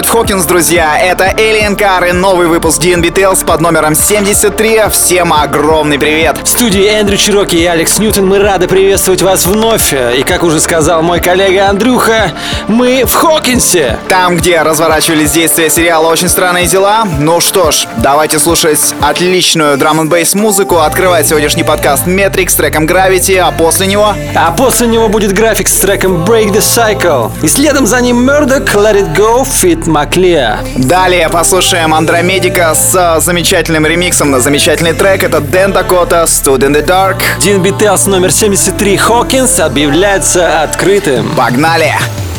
В Хокинс, друзья! Это Alien Car и новый выпуск DNB Tales под номером 73. Всем огромный привет! В студии Эндрю Чироки и Алекс Ньютон мы рады приветствовать вас вновь. И как уже сказал мой коллега Андрюха, мы в Хокинсе. Там, где разворачивались действия сериала «Очень странные дела». Ну что ж, давайте слушать отличную драм н музыку. Открывать сегодняшний подкаст Metric с треком Gravity, а после него... А после него будет график с треком Break the Cycle. И следом за ним Murdoch Let It Go Fit Маклея. Далее послушаем Андромедика с замечательным ремиксом на замечательный трек. Это Дэн Дакота Stood in the Dark. Дин Бителс номер 73 Хокинс объявляется открытым. Погнали! stood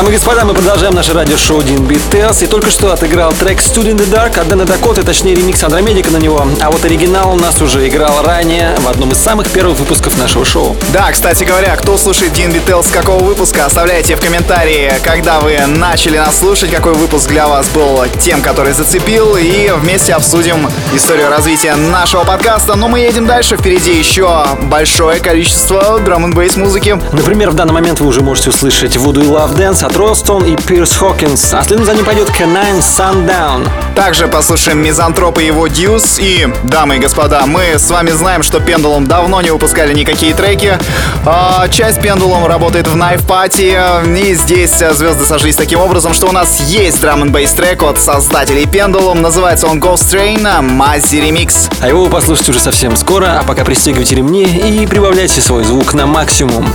Дамы и господа, мы продолжаем наше радиошоу Дин Beat И только что отыграл трек Student in the Dark от Дэна Дакоты, точнее ремикс Андромедика на него. А вот оригинал у нас уже играл ранее в одном из самых первых выпусков нашего шоу. Да, кстати говоря, кто слушает Дин Вител с какого выпуска, оставляйте в комментарии, когда вы начали нас слушать, какой выпуск для вас был тем, который зацепил, и вместе обсудим историю развития нашего подкаста. Но мы едем дальше, впереди еще большое количество драм н музыки. Например, в данный момент вы уже можете услышать Voodoo Love Dance от Ростон и Пирс Хокинс, а следом за ним пойдет Canine Sundown. Также послушаем Мизантропа и его Deuce. И, дамы и господа, мы с вами знаем, что Пендулум давно не выпускали никакие треки. А, часть Пендулум работает в Knife Party. И здесь а, звезды сошлись таким образом, что у нас есть drum n трек от создателей Пендулум. Называется он Ghost Train Muzzy Remix. А его вы послушаете уже совсем скоро, а пока пристегивайте ремни и прибавляйте свой звук на максимум.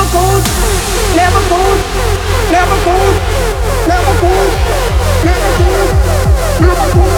never goes, never goes, never goes, never goes, never goes, never goes.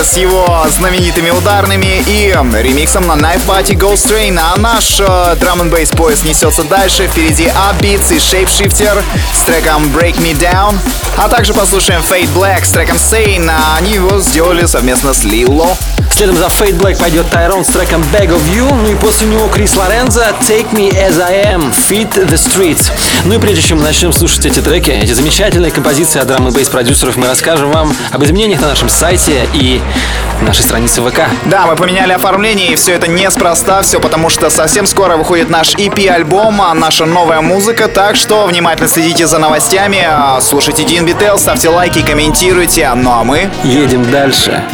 С его знаменитыми ударными и ремиксом на Knife Party Ghost Train. А наш э, драм н бейс поезд несется дальше. Впереди Upbeats и Shapeshifter с треком Break Me Down. А также послушаем Fade Black с треком Sane. Они его сделали совместно с Лило. Следом за Fade Black пойдет Тайрон с треком Bag of You, ну и после него Крис Лорензо Take Me As I Am, Feed the Streets. Ну и прежде чем мы начнем слушать эти треки, эти замечательные композиции от драм и бейс продюсеров, мы расскажем вам об изменениях на нашем сайте и нашей странице ВК. Да, мы поменяли оформление, и все это неспроста, все потому что совсем скоро выходит наш EP-альбом, а наша новая музыка, так что внимательно следите за новостями, а, слушайте Дин Бител, ставьте лайки, комментируйте, ну а мы... Едем дальше.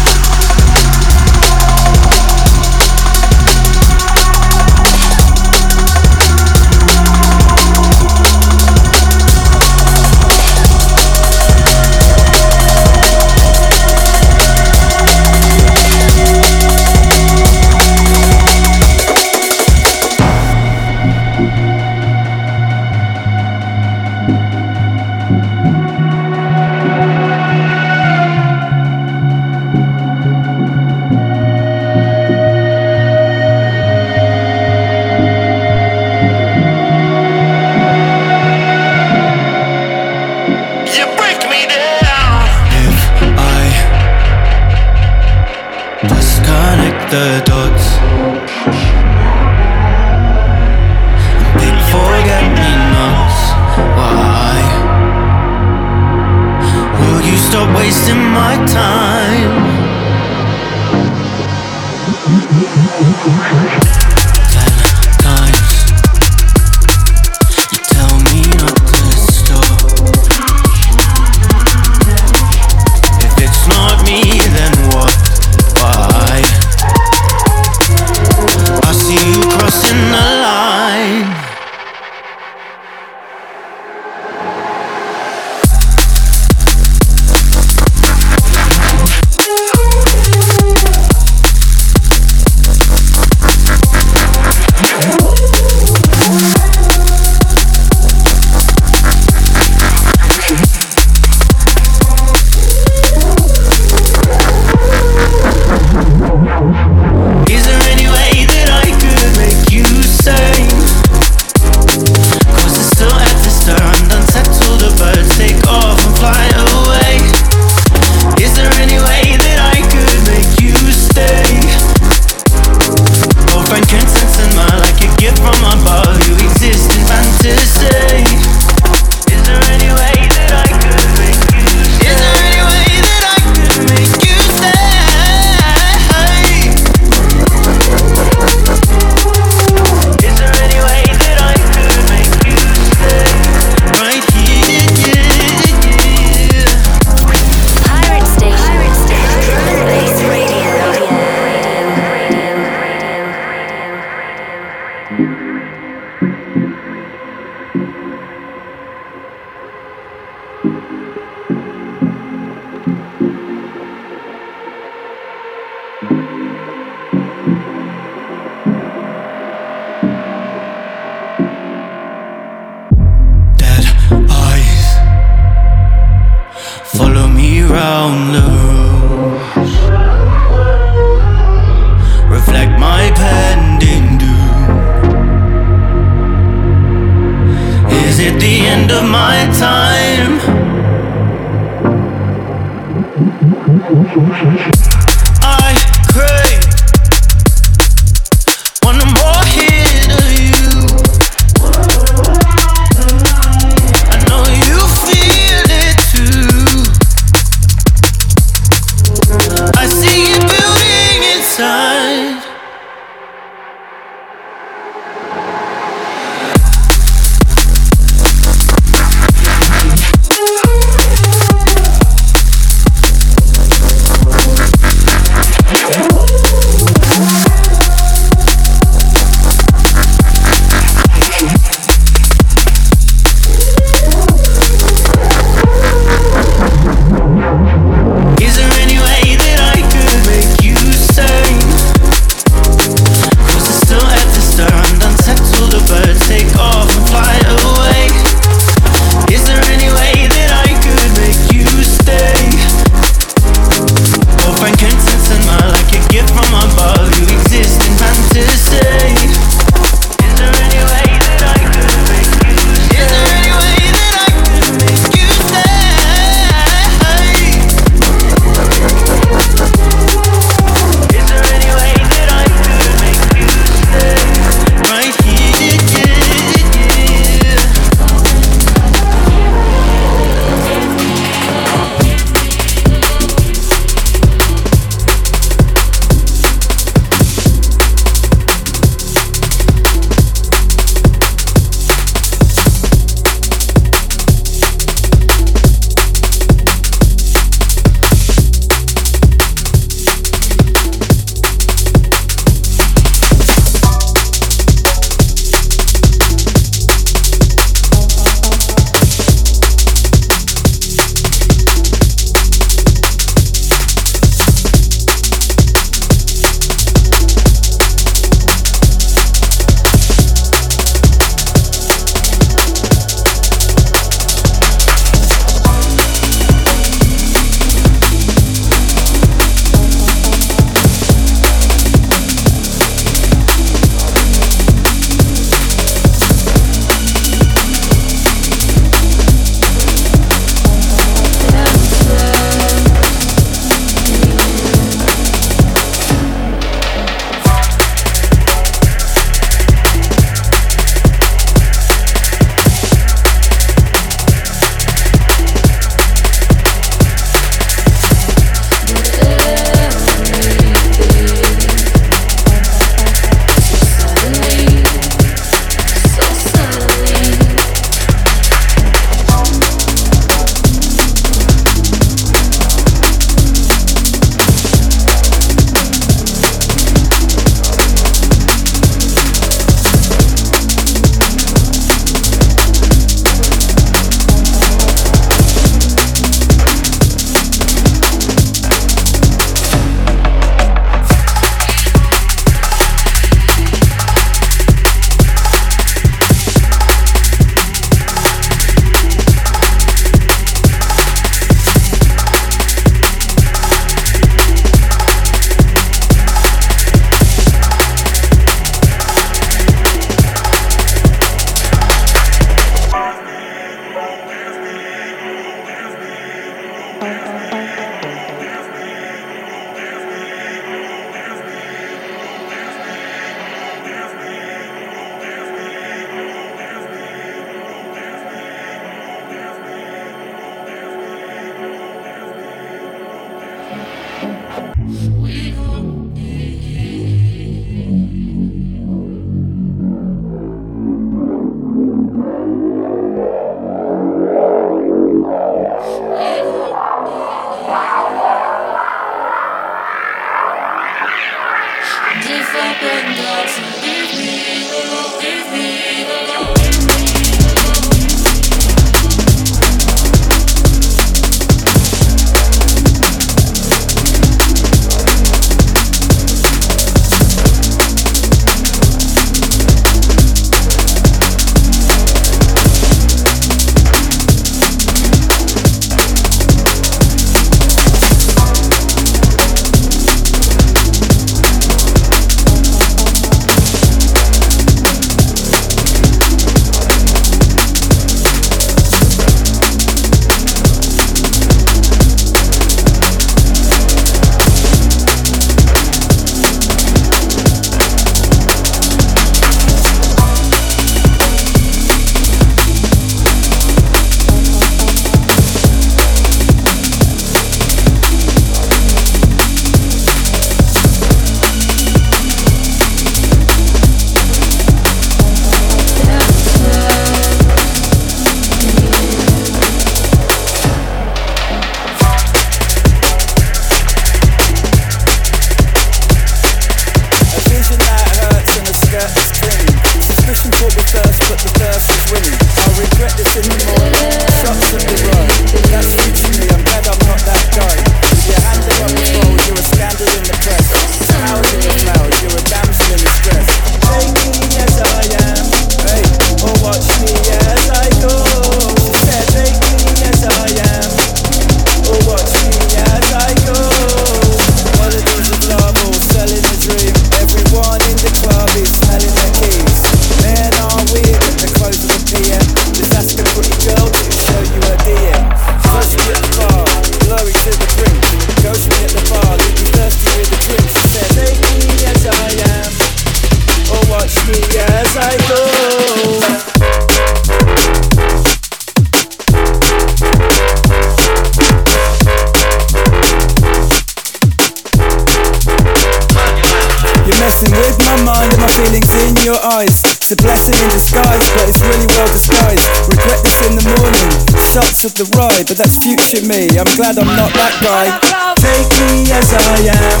Of the ride, but that's future me. I'm glad I'm not that guy. Take me as I am,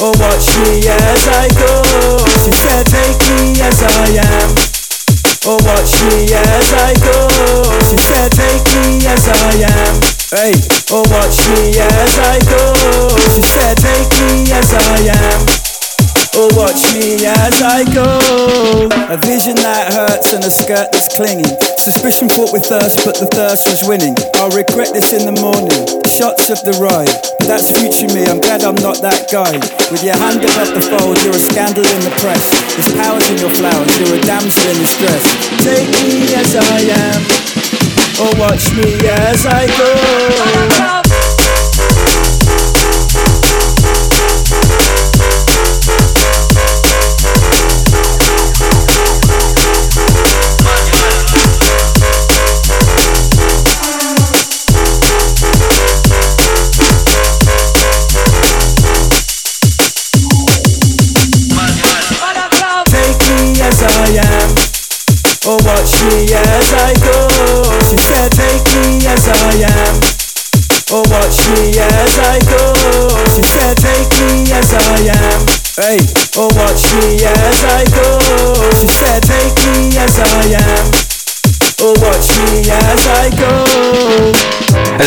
or watch me as I go. She said, Take me as I am, or watch me as I go. She said, Take me as I am, hey, or watch me as I go. She said, Take me as I am. Or watch me as I go. A vision that hurts and a skirt that's clinging. Suspicion fought with thirst, but the thirst was winning. I'll regret this in the morning. Shots of the ride. That's future me, I'm glad I'm not that guy. With your hand above the fold, you're a scandal in the press. There's powers in your flowers, you're a damsel in distress. Take me as I am, or watch me as I go.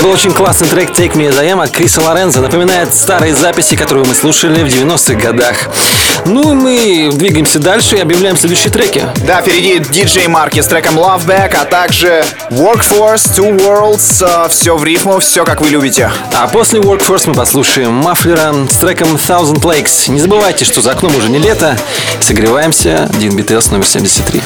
Был очень классный трек Take Me As I Am от Криса Лоренза. Напоминает старые записи, которые мы слушали в 90-х годах. Ну и мы двигаемся дальше и объявляем следующие треки. Да, впереди DJ Марки с треком Love Back, а также Workforce, Two Worlds, э, все в рифму, все как вы любите. А после Workforce мы послушаем Мафлера с треком Thousand Lakes. Не забывайте, что за окном уже не лето. Согреваемся. Дин BTS номер 73.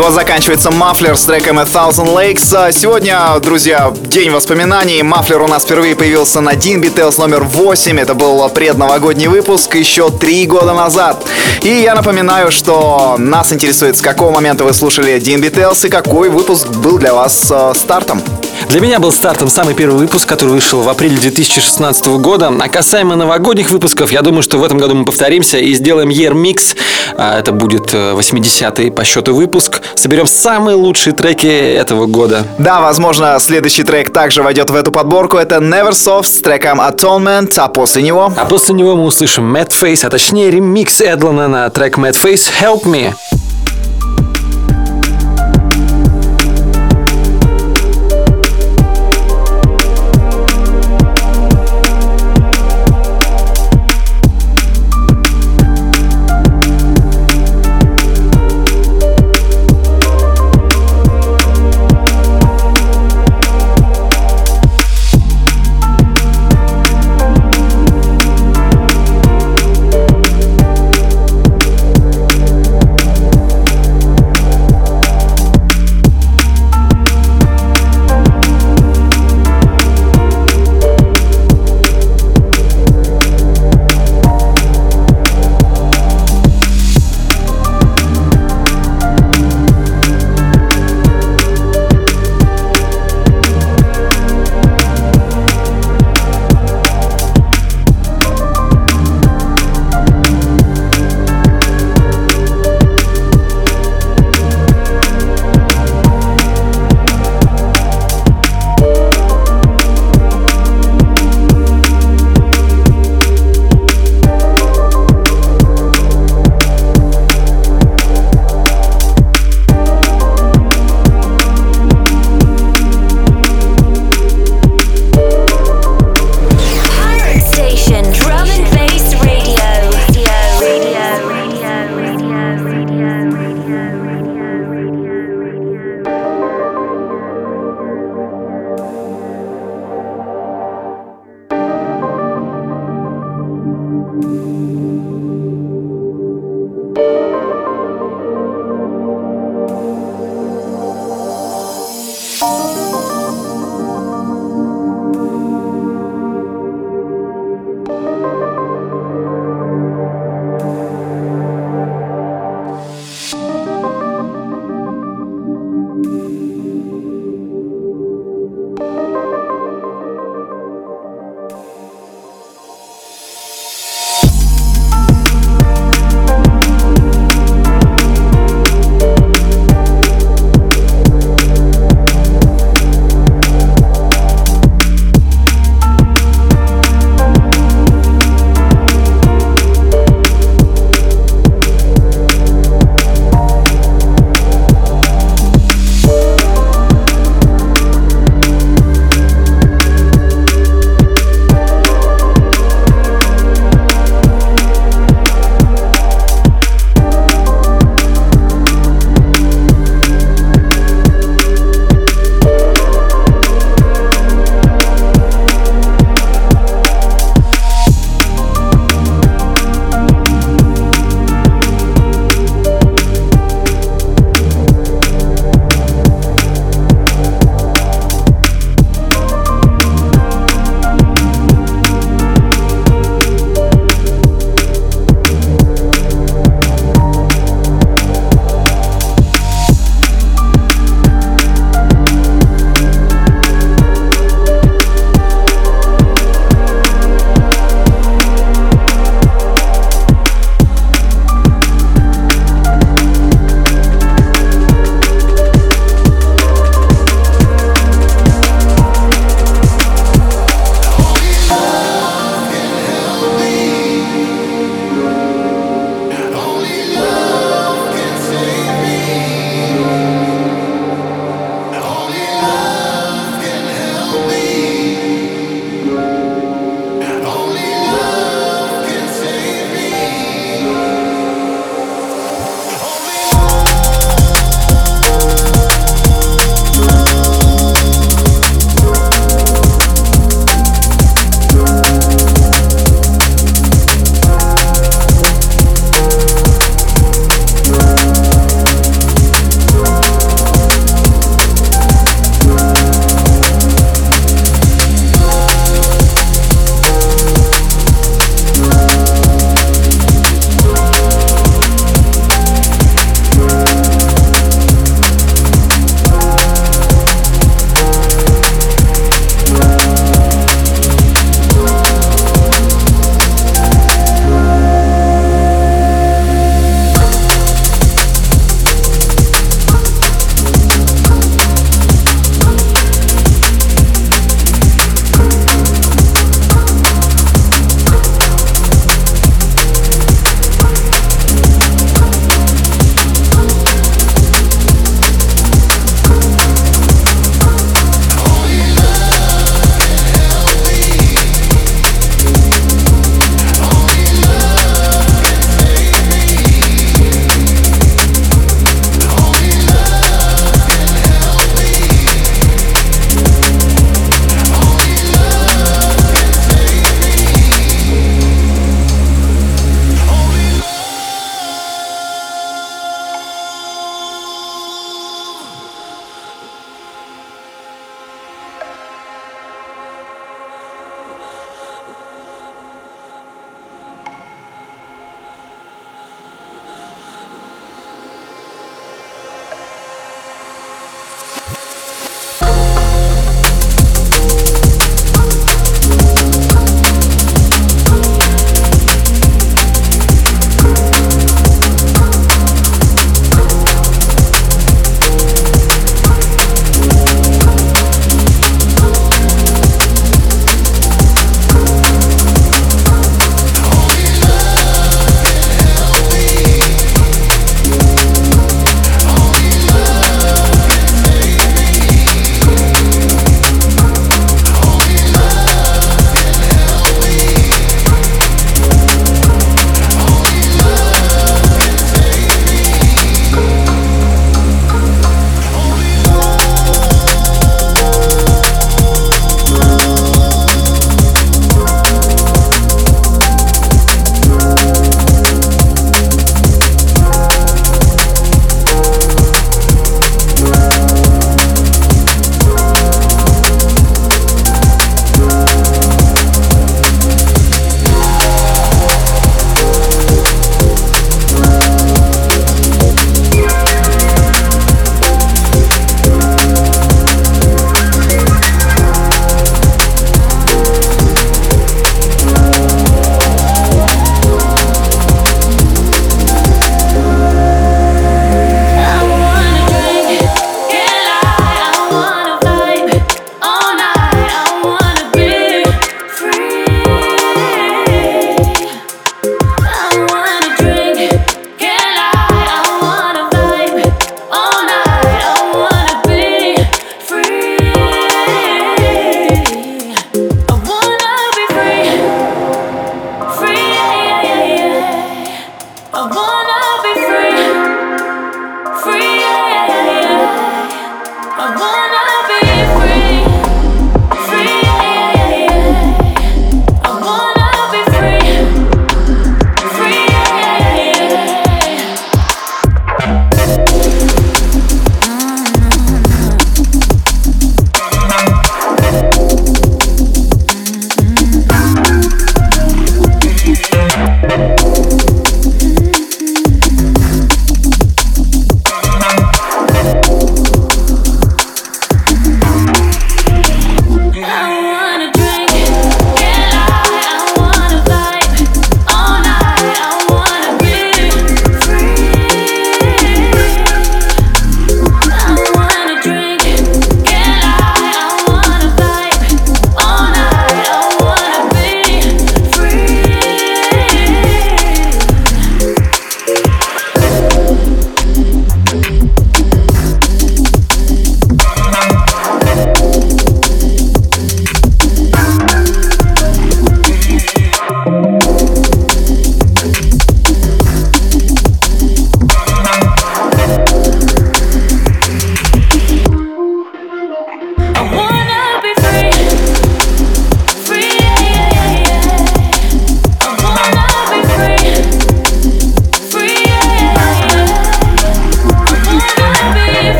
Вот заканчивается Мафлер с треком A Thousand Lakes. А Сегодня, друзья, день воспоминаний. Мафлер у нас впервые появился на Dean Beatles номер 8. Это был предновогодний выпуск еще три года назад. И я напоминаю, что нас интересует, с какого момента вы слушали Dean Beatles и какой выпуск был для вас э, стартом. Для меня был стартом самый первый выпуск, который вышел в апреле 2016 года. А касаемо новогодних выпусков, я думаю, что в этом году мы повторимся и сделаем Year Mix. А, Это будет э, 80-й по счету выпуск. Соберем самые лучшие треки этого года. Да, возможно, следующий трек также войдет в эту подборку. Это Neversoft с треком Atonement, а после него... А после него мы услышим Mad Face, а точнее ремикс Эдлана на трек Mad Face Help Me.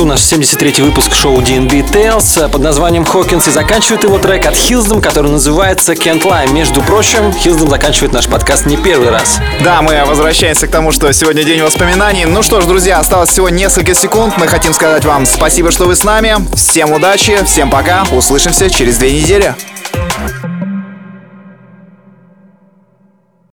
Концу наш 73-й выпуск шоу DNB Tales под названием Хокинс и заканчивает его трек от Хилздом, который называется Can't Lie. Между прочим, Хилздом заканчивает наш подкаст не первый раз. Да, мы возвращаемся к тому, что сегодня день воспоминаний. Ну что ж, друзья, осталось всего несколько секунд. Мы хотим сказать вам спасибо, что вы с нами. Всем удачи, всем пока. Услышимся через две недели.